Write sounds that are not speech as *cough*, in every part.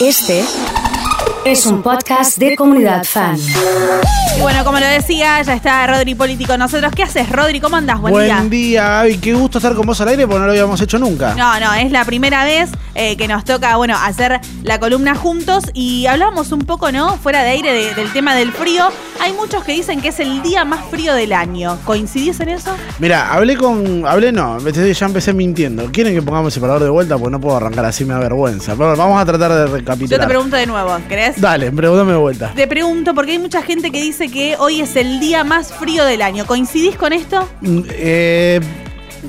Este es un podcast de comunidad fan. Y bueno, como lo decía, ya está Rodri Político con nosotros. ¿Qué haces, Rodri? ¿Cómo andas? Buen, Buen día. día, Gaby. Qué gusto estar con vos al aire porque no lo habíamos hecho nunca. No, no, es la primera vez eh, que nos toca, bueno, hacer la columna juntos y hablábamos un poco, ¿no? Fuera de aire de- del tema del frío. Hay muchos que dicen que es el día más frío del año. ¿Coincidís en eso? Mira, hablé con. Hablé no, ya empecé mintiendo. ¿Quieren que pongamos el separador de vuelta? Porque no puedo arrancar así, me da vergüenza. Pero vamos a tratar de Yo recapitular. te pregunto de nuevo, ¿crees? Dale, pregúntame de vuelta. Te pregunto porque hay mucha gente que dice que hoy es el día más frío del año. ¿Coincidís con esto? Mm, eh,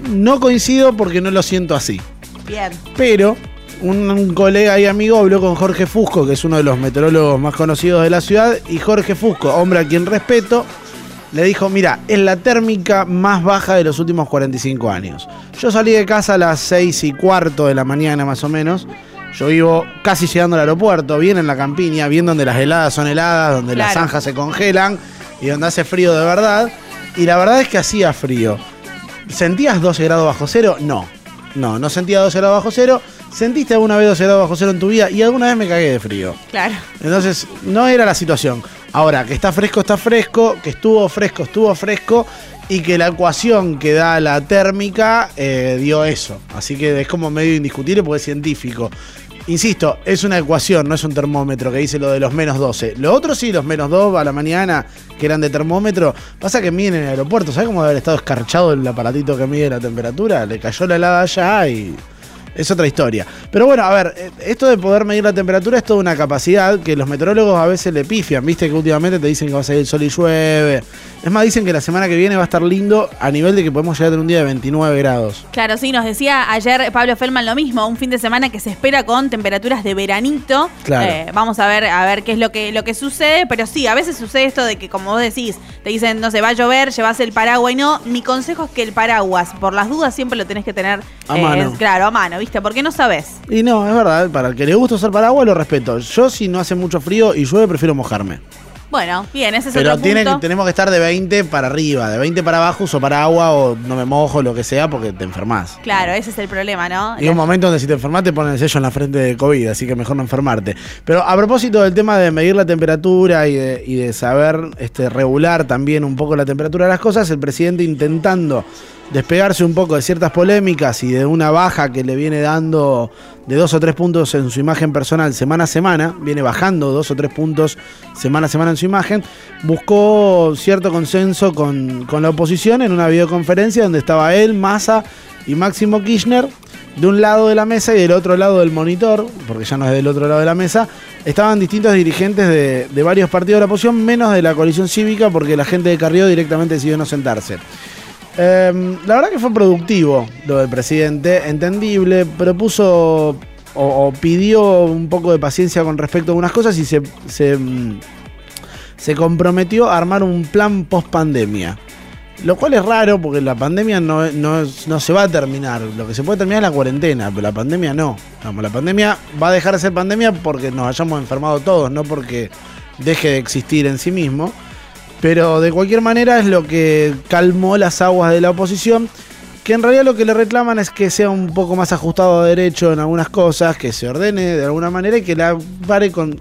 no coincido porque no lo siento así. Bien. Pero un, colega y amigo habló con Jorge Fusco, que es uno de los meteorólogos más conocidos de la ciudad, y Jorge Fusco, hombre a quien respeto, le dijo, mira, es la térmica más baja de los últimos 45 años. Yo salí de casa a las 6 y cuarto de la mañana más o menos. Yo vivo casi llegando al aeropuerto, bien en la campiña, bien donde las heladas son heladas, donde las zanjas se congelan y donde hace frío de verdad. Y la verdad es que hacía frío. ¿Sentías 12 grados bajo cero? No. No, no sentía 12 grados bajo cero. ¿Sentiste alguna vez 12 grados bajo cero en tu vida? Y alguna vez me cagué de frío. Claro. Entonces, no era la situación. Ahora, que está fresco, está fresco, que estuvo fresco, estuvo fresco, y que la ecuación que da la térmica eh, dio eso. Así que es como medio indiscutible porque es científico. Insisto, es una ecuación, no es un termómetro que dice lo de los menos 12. Lo otro sí, los menos 2 a la mañana, que eran de termómetro. Pasa que miden en el aeropuerto, ¿sabes cómo debe haber estado escarchado el aparatito que mide la temperatura? Le cayó la helada allá y es otra historia. Pero bueno, a ver, eh, esto de poder medir la temperatura es toda una capacidad que los meteorólogos a veces le pifian. Viste que últimamente te dicen que va a salir el sol y llueve. Es más, dicen que la semana que viene va a estar lindo a nivel de que podemos llegar a tener un día de 29 grados. Claro, sí, nos decía ayer Pablo Feldman lo mismo, un fin de semana que se espera con temperaturas de veranito. Claro. Eh, vamos a ver, a ver qué es lo que, lo que sucede, pero sí, a veces sucede esto de que, como vos decís, te dicen, no se va a llover, llevas el paraguas y no. Mi consejo es que el paraguas, por las dudas, siempre lo tenés que tener A mano. claro, a mano, ¿viste? Porque no sabes. Y no, es verdad, para el que le gusta usar paraguas lo respeto. Yo si no hace mucho frío y llueve prefiero mojarme. Bueno, bien, ese es Pero otro tiene punto. tenemos que estar de 20 para arriba, de 20 para abajo uso paraguas o no me mojo, lo que sea, porque te enfermas. Claro, ese es el problema, ¿no? Y un momento donde si te enfermas te ponen el sello en la frente de COVID, así que mejor no enfermarte. Pero a propósito del tema de medir la temperatura y de, y de saber este, regular también un poco la temperatura de las cosas, el presidente intentando despegarse un poco de ciertas polémicas y de una baja que le viene dando de dos o tres puntos en su imagen personal semana a semana, viene bajando dos o tres puntos semana a semana en su imagen, buscó cierto consenso con, con la oposición en una videoconferencia donde estaba él, Massa y Máximo Kirchner de un lado de la mesa y del otro lado del monitor, porque ya no es del otro lado de la mesa, estaban distintos dirigentes de, de varios partidos de la oposición, menos de la coalición cívica, porque la gente de Carrió directamente decidió no sentarse. Eh, la verdad que fue productivo lo del presidente, entendible, propuso o, o pidió un poco de paciencia con respecto a algunas cosas y se, se, mm, se comprometió a armar un plan post pandemia. Lo cual es raro porque la pandemia no, no, no se va a terminar. Lo que se puede terminar es la cuarentena, pero la pandemia no. Vamos, la pandemia va a dejar de ser pandemia porque nos hayamos enfermado todos, no porque deje de existir en sí mismo. Pero de cualquier manera es lo que calmó las aguas de la oposición, que en realidad lo que le reclaman es que sea un poco más ajustado a derecho en algunas cosas, que se ordene de alguna manera y que la pare con...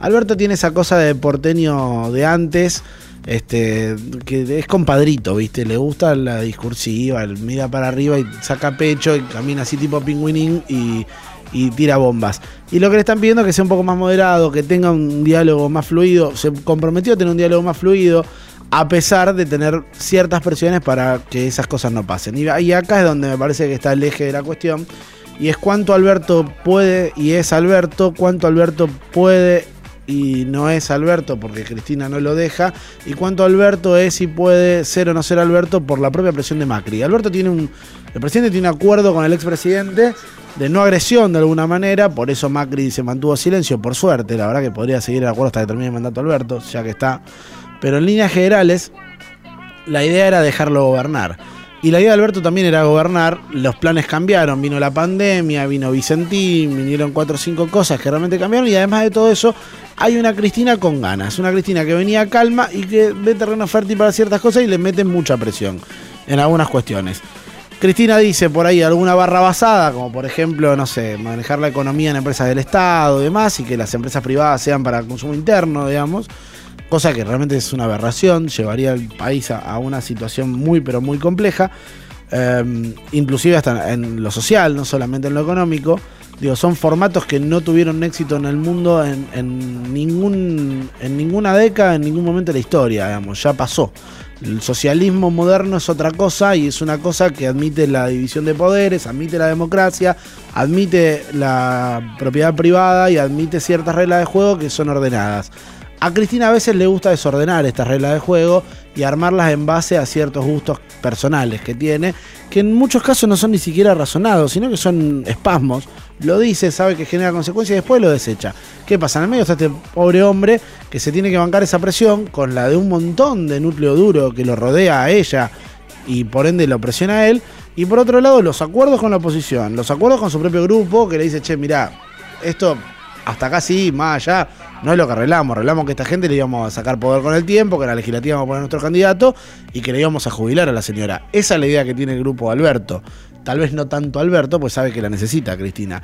Alberto tiene esa cosa de porteño de antes, este, que es compadrito, ¿viste? Le gusta la discursiva, mira para arriba y saca pecho y camina así tipo pingüinín y, y tira bombas. Y lo que le están pidiendo es que sea un poco más moderado, que tenga un diálogo más fluido. Se comprometió a tener un diálogo más fluido, a pesar de tener ciertas presiones para que esas cosas no pasen. Y, acá es donde me parece que está el eje de la cuestión. Y es cuánto Alberto puede y es Alberto, cuánto Alberto puede y no es Alberto porque Cristina no lo deja, y cuánto Alberto es y puede ser o no ser Alberto por la propia presión de Macri. Alberto tiene un. El presidente tiene un acuerdo con el expresidente de no agresión de alguna manera, por eso Macri se mantuvo silencio, por suerte, la verdad que podría seguir el acuerdo hasta que termine el mandato Alberto, ya que está. Pero en líneas generales, la idea era dejarlo gobernar. Y la idea de Alberto también era gobernar, los planes cambiaron, vino la pandemia, vino Vicentín, vinieron cuatro o cinco cosas que realmente cambiaron y además de todo eso hay una Cristina con ganas, una Cristina que venía calma y que ve terreno fértil para ciertas cosas y le meten mucha presión en algunas cuestiones. Cristina dice por ahí alguna barra basada, como por ejemplo, no sé, manejar la economía en empresas del Estado y demás, y que las empresas privadas sean para consumo interno, digamos, cosa que realmente es una aberración, llevaría al país a, una situación muy, pero muy compleja, eh, inclusive hasta en lo social, no solamente en lo económico. Digo, son formatos que no tuvieron éxito en el mundo en, en ningún, en ninguna década, en ningún momento de la historia, digamos, ya pasó. El socialismo moderno es otra cosa y es una cosa que admite la división de poderes, admite la democracia, admite la propiedad privada y admite ciertas reglas de juego que son ordenadas. A Cristina a veces le gusta desordenar estas reglas de juego y armarlas en base a ciertos gustos personales que tiene, que en muchos casos no son ni siquiera razonados, sino que son espasmos. Lo dice, sabe que genera consecuencias y después lo desecha. ¿Qué pasa? En el medio está este pobre hombre que se tiene que bancar esa presión con la de un montón de núcleo duro que lo rodea a ella y por ende lo presiona a él. Y por otro lado, los acuerdos con la oposición, los acuerdos con su propio grupo que le dice, che, mirá, esto hasta acá sí, más allá, no es lo que arreglamos. Arreglamos que esta gente le íbamos a sacar poder con el tiempo, que en la legislativa vamos a poner nuestro candidato y que le íbamos a jubilar a la señora. Esa es la idea que tiene el grupo de Alberto. Tal vez no tanto Alberto, pues sabe que la necesita Cristina.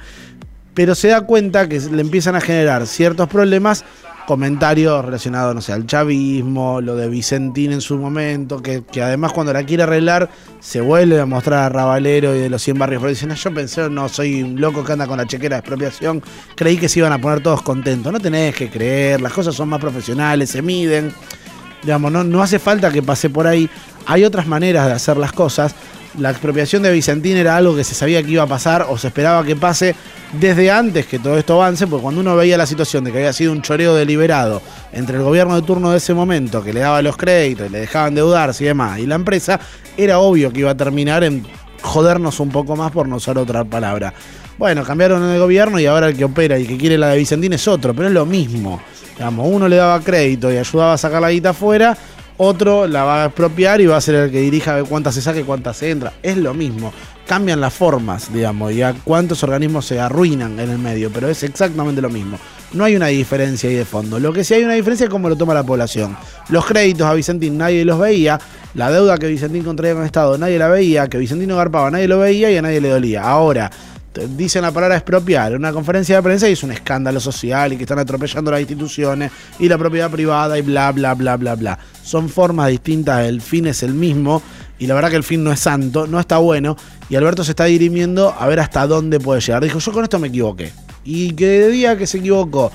Pero se da cuenta que le empiezan a generar ciertos problemas comentarios relacionados, no sé, al chavismo, lo de Vicentín en su momento, que, además cuando la quiere arreglar se vuelve a mostrar a Ravalero y de los 100 barrios. Pero dicen, yo pensé, no, soy un loco que anda con la chequera de expropiación, creí que se iban a poner todos contentos. No tenés que creer, las cosas son más profesionales, se miden. Digamos, no, no hace falta que pase por ahí. Hay otras maneras de hacer las cosas la expropiación de Vicentín era algo que se sabía que iba a pasar o se esperaba que pase desde antes que todo esto avance, porque cuando uno veía la situación de que había sido un choreo deliberado entre el gobierno de turno de ese momento, que le daba los créditos y le dejaban deudarse y demás, y la empresa, era obvio que iba a terminar en jodernos un poco más por no usar otra palabra. Bueno, cambiaron el gobierno y ahora el que opera y que quiere la de Vicentín es otro, pero es lo mismo. Digamos, uno le daba crédito y ayudaba a sacar la guita afuera, otro la va a expropiar y va a ser el que dirija a ver cuántas se saca y cuántas se entra. Es lo mismo. Cambian las formas, digamos, y a cuántos organismos se arruinan en el medio, pero es exactamente lo mismo. No hay una diferencia ahí de fondo. Lo que sí hay una diferencia es cómo lo toma la población. Los créditos a Vicentín nadie los veía. La deuda que Vicentín contraía con el Estado nadie la veía. Que Vicentín no garpaba nadie lo veía y a nadie le dolía. Ahora, dicen la palabra expropiar en una conferencia de prensa y es un escándalo social y que están atropellando las instituciones y la propiedad privada y bla, bla, bla, bla, bla. Son formas distintas, el fin es el mismo y la verdad que el fin no es santo, no está bueno y Alberto se está dirimiendo a ver hasta dónde puede llegar. Dijo, yo con esto me equivoqué. Y que de día que se equivocó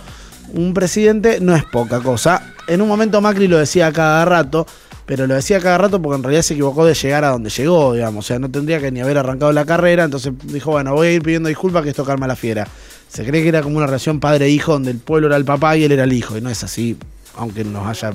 un presidente no es poca cosa. En un momento Macri lo decía cada rato, pero lo decía cada rato porque en realidad se equivocó de llegar a donde llegó, digamos. O sea, no tendría que ni haber arrancado la carrera. Entonces dijo, bueno, voy a ir pidiendo disculpas que esto calma la fiera. Se cree que era como una relación padre-hijo donde el pueblo era el papá y él era el hijo. Y no es así, aunque nos haya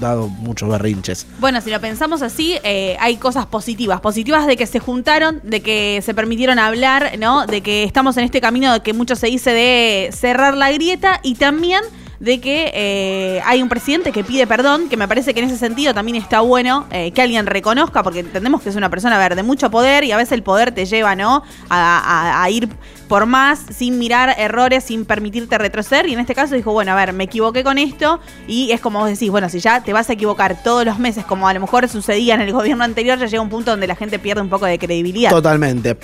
dado muchos berrinches. Bueno, si lo pensamos así, eh, hay cosas positivas. Positivas de que se juntaron, de que se permitieron hablar, ¿no? De que estamos en este camino de que mucho se dice de cerrar la grieta y también de que eh, hay un presidente que pide perdón, que me parece que en ese sentido también está bueno eh, que alguien reconozca, porque entendemos que es una persona a ver, de mucho poder y a veces el poder te lleva ¿no? A, a, a, ir por más sin mirar errores, sin permitirte retroceder. Y en este caso dijo, bueno, a ver, me equivoqué con esto y es como vos decís, bueno, si ya te vas a equivocar todos los meses, como a lo mejor sucedía en el gobierno anterior, ya llega un punto donde la gente pierde un poco de credibilidad. Totalmente.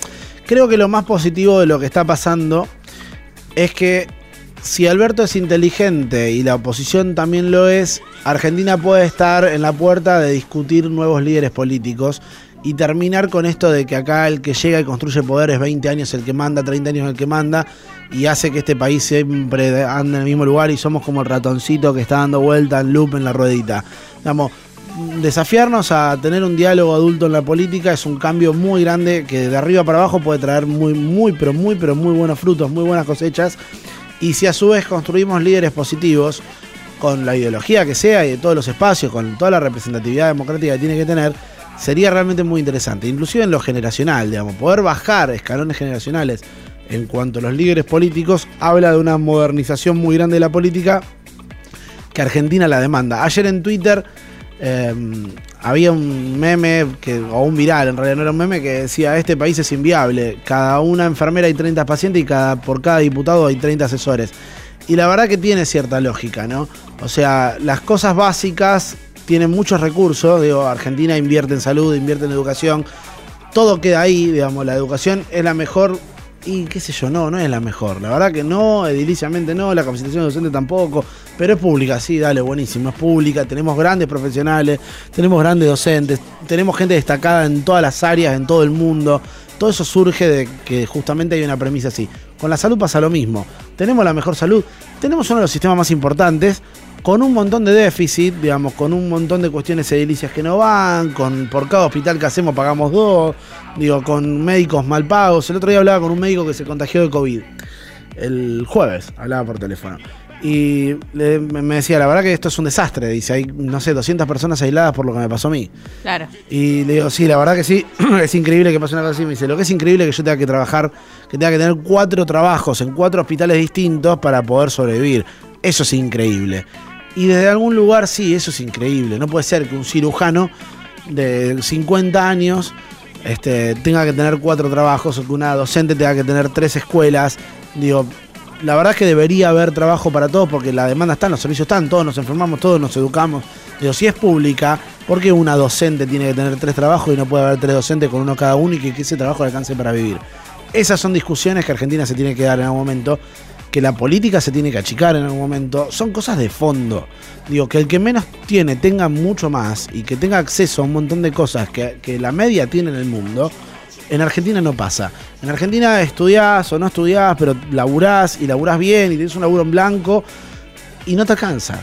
Creo que lo más positivo de lo que está pasando es que si Alberto es inteligente y la oposición también lo es, Argentina puede estar en la puerta de discutir nuevos líderes políticos y terminar con esto de que acá el que llega y construye poder es 20 años el que manda, 30 años el que manda y hace que este país siempre ande en el mismo lugar y somos como el ratoncito que está dando vuelta en loop en la ruedita. Digamos, desafiarnos a tener un diálogo adulto en la política es un cambio muy grande que de arriba para abajo puede traer muy, muy, pero muy, pero muy buenos frutos, muy buenas cosechas y si a su vez construimos líderes positivos, con la ideología que sea y de todos los espacios, con toda la representatividad democrática que tiene que tener, sería realmente muy interesante. Inclusive en lo generacional, digamos, poder bajar escalones generacionales en cuanto a los líderes políticos, habla de una modernización muy grande de la política que Argentina la demanda. Ayer en Twitter eh, había un meme, que, o un viral, en realidad no era un meme, que decía, este país es inviable, cada una enfermera hay 30 pacientes y cada, por cada diputado hay 30 asesores. Y la verdad que tiene cierta lógica, ¿no? O sea, las cosas básicas tienen muchos recursos, digo, Argentina invierte en salud, invierte en educación, todo queda ahí, digamos, la educación es la mejor y qué sé yo, no, no es la mejor. La verdad que no, ediliciamente no, la capacitación docente tampoco, pero es pública, sí, dale, buenísimo, es pública, tenemos grandes profesionales, tenemos grandes docentes, tenemos gente destacada en todas las áreas, en todo el mundo. Todo eso surge de que justamente hay una premisa así. Con la salud pasa lo mismo. Tenemos la mejor salud, tenemos uno de los sistemas más importantes, con un montón de déficit, digamos, con un montón de cuestiones edilicias que no van, con por cada hospital que hacemos pagamos dos, digo, con médicos mal pagos. El otro día hablaba con un médico que se contagió de COVID. El jueves hablaba por teléfono. Y le- me decía, la verdad que esto es un desastre. Dice, hay, no sé, 200 personas aisladas por lo que me pasó a mí. Claro. Y le digo, sí, la verdad que sí, *clears throat* es increíble que pase una cosa así. Me dice, lo que es increíble es que yo tenga que trabajar, que tenga que tener cuatro trabajos en cuatro hospitales distintos para poder sobrevivir. Eso es increíble. Y desde algún lugar sí, eso es increíble. No puede ser que un cirujano de 50 años este, tenga que tener cuatro trabajos o que una docente tenga que tener tres escuelas. Digo, la verdad es que debería haber trabajo para todos porque la demanda está, los servicios están, todos nos enfermamos, todos nos educamos. Digo, si es pública, ¿por qué una docente tiene que tener tres trabajos y no puede haber tres docentes con uno cada uno y que, ese trabajo le alcance para vivir? Esas son discusiones que Argentina se tiene que dar en algún momento, que la política se tiene que achicar en algún momento. Son cosas de fondo. Digo, que el que menos tiene tenga mucho más y que tenga acceso a un montón de cosas que, la media tiene en el mundo. En Argentina no pasa. En Argentina estudiás o no estudiás, pero laburás y laburás bien y tenés un laburo en blanco y no te alcanza.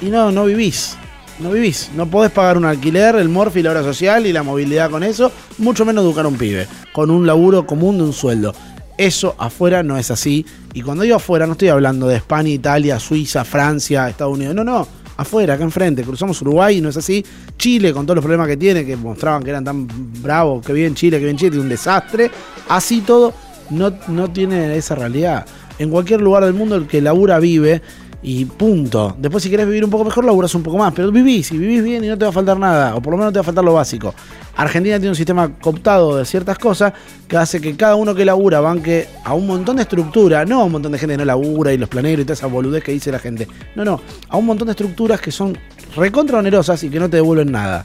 Y no, no vivís. No vivís. No podés pagar un alquiler, el morfi, la obra social y la movilidad con eso, mucho menos educar a un pibe, con un laburo común de un sueldo. Eso afuera no es así. Y cuando digo afuera, no estoy hablando de España, Italia, Suiza, Francia, Estados Unidos. No, no. Afuera, acá enfrente. Cruzamos Uruguay y no es así. Chile, con todos los problemas que tiene, que mostraban que eran tan bravos, que bien Chile, que bien Chile, un desastre. Así todo, no, no tiene esa realidad. En cualquier lugar del mundo, el que labura vive y punto. Después, si querés vivir un poco mejor, laburas un poco más. Pero vivís y vivís bien y no te va a faltar nada. O por lo menos no te va a faltar lo básico. Argentina tiene un sistema cooptado de ciertas cosas que hace que cada uno que labura banque a un montón de estructura, no a un montón de gente que no labura y los planeros y toda esa boludez que dice la gente. No, no, a un montón de estructuras que son recontra onerosas y que no te devuelven nada.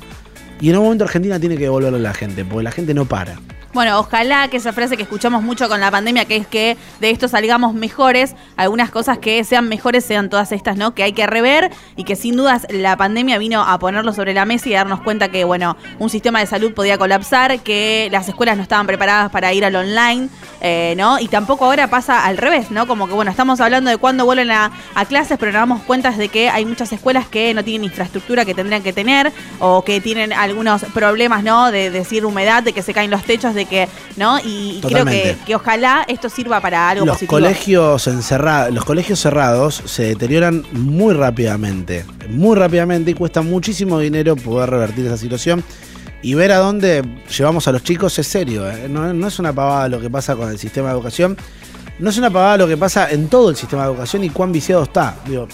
Y en un momento Argentina tiene que devolverlo a la gente, porque la gente no para. Bueno, ojalá que esa frase que escuchamos mucho con la pandemia, que es que de esto salgamos mejores, algunas cosas que sean mejores sean todas estas, ¿no? Que hay que rever y que sin dudas la pandemia vino a ponerlo sobre la mesa y darnos cuenta que, bueno, un sistema de salud podía colapsar, que las escuelas no estaban preparadas para ir al online, eh, ¿no? Y tampoco ahora pasa al revés, ¿no? Como que, bueno, estamos hablando de cuándo vuelven a, a clases, pero nos damos cuenta de que hay muchas escuelas que no tienen infraestructura que tendrían que tener o que tienen algunos problemas, ¿no? De decir humedad, de que se caen los techos, de que, ¿no? Y, y creo que, que ojalá esto sirva para algo los positivo. colegios encerrados, los colegios cerrados se deterioran muy rápidamente, muy rápidamente y cuesta muchísimo dinero poder revertir esa situación. Y ver a dónde llevamos a los chicos es serio, ¿eh? no, no es una pavada lo que pasa con el sistema de educación, no es una pavada lo que pasa en todo el sistema de educación y cuán viciado está. Digo,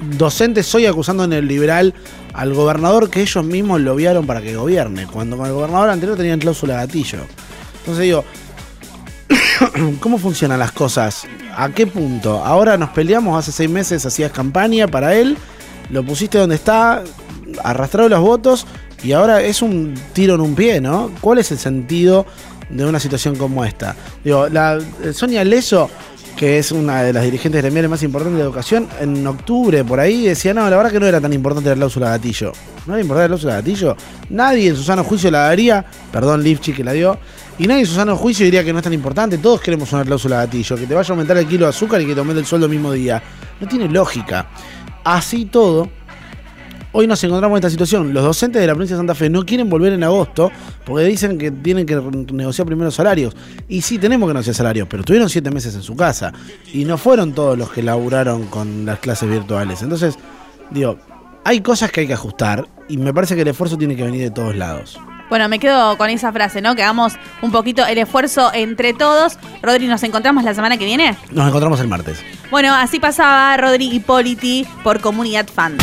docentes soy acusando en el liberal al gobernador que ellos mismos lo viaron para que gobierne, cuando el gobernador anterior tenían cláusula gatillo. Entonces digo, *coughs* ¿cómo funcionan las cosas? ¿A qué punto? Ahora nos peleamos, hace seis meses hacías campaña para él, lo pusiste donde está, arrastrado los votos y ahora es un tiro en un pie, ¿no? ¿Cuál es el sentido de una situación como esta? Digo, la, Sonia Leso, que es una de las dirigentes gremiales más importantes de educación, en octubre por ahí decía, no, la verdad que no era tan importante la cláusula gatillo. ¿No era importante la cláusula gatillo? Nadie en su sano juicio la daría, perdón Lifchi que la dio, y nadie en su sano juicio diría que no es tan importante. Todos queremos una cláusula gatillo, que te vaya a aumentar el kilo de azúcar y que te aumente el sueldo el mismo día. No tiene lógica. Así todo, Hoy nos encontramos en esta situación. Los docentes de la provincia de Santa Fe no quieren volver en agosto porque dicen que tienen que negociar primero salarios. Y sí, tenemos que negociar salarios, pero estuvieron siete meses en su casa. Y no fueron todos los que laburaron con las clases virtuales. Entonces, digo, hay cosas que hay que ajustar y me parece que el esfuerzo tiene que venir de todos lados. Bueno, me quedo con esa frase, ¿no? Que hagamos un poquito el esfuerzo entre todos. Rodri, ¿nos encontramos la semana que viene? Nos encontramos el martes. Bueno, así pasaba Rodri Hipóliti por Comunidad Fan.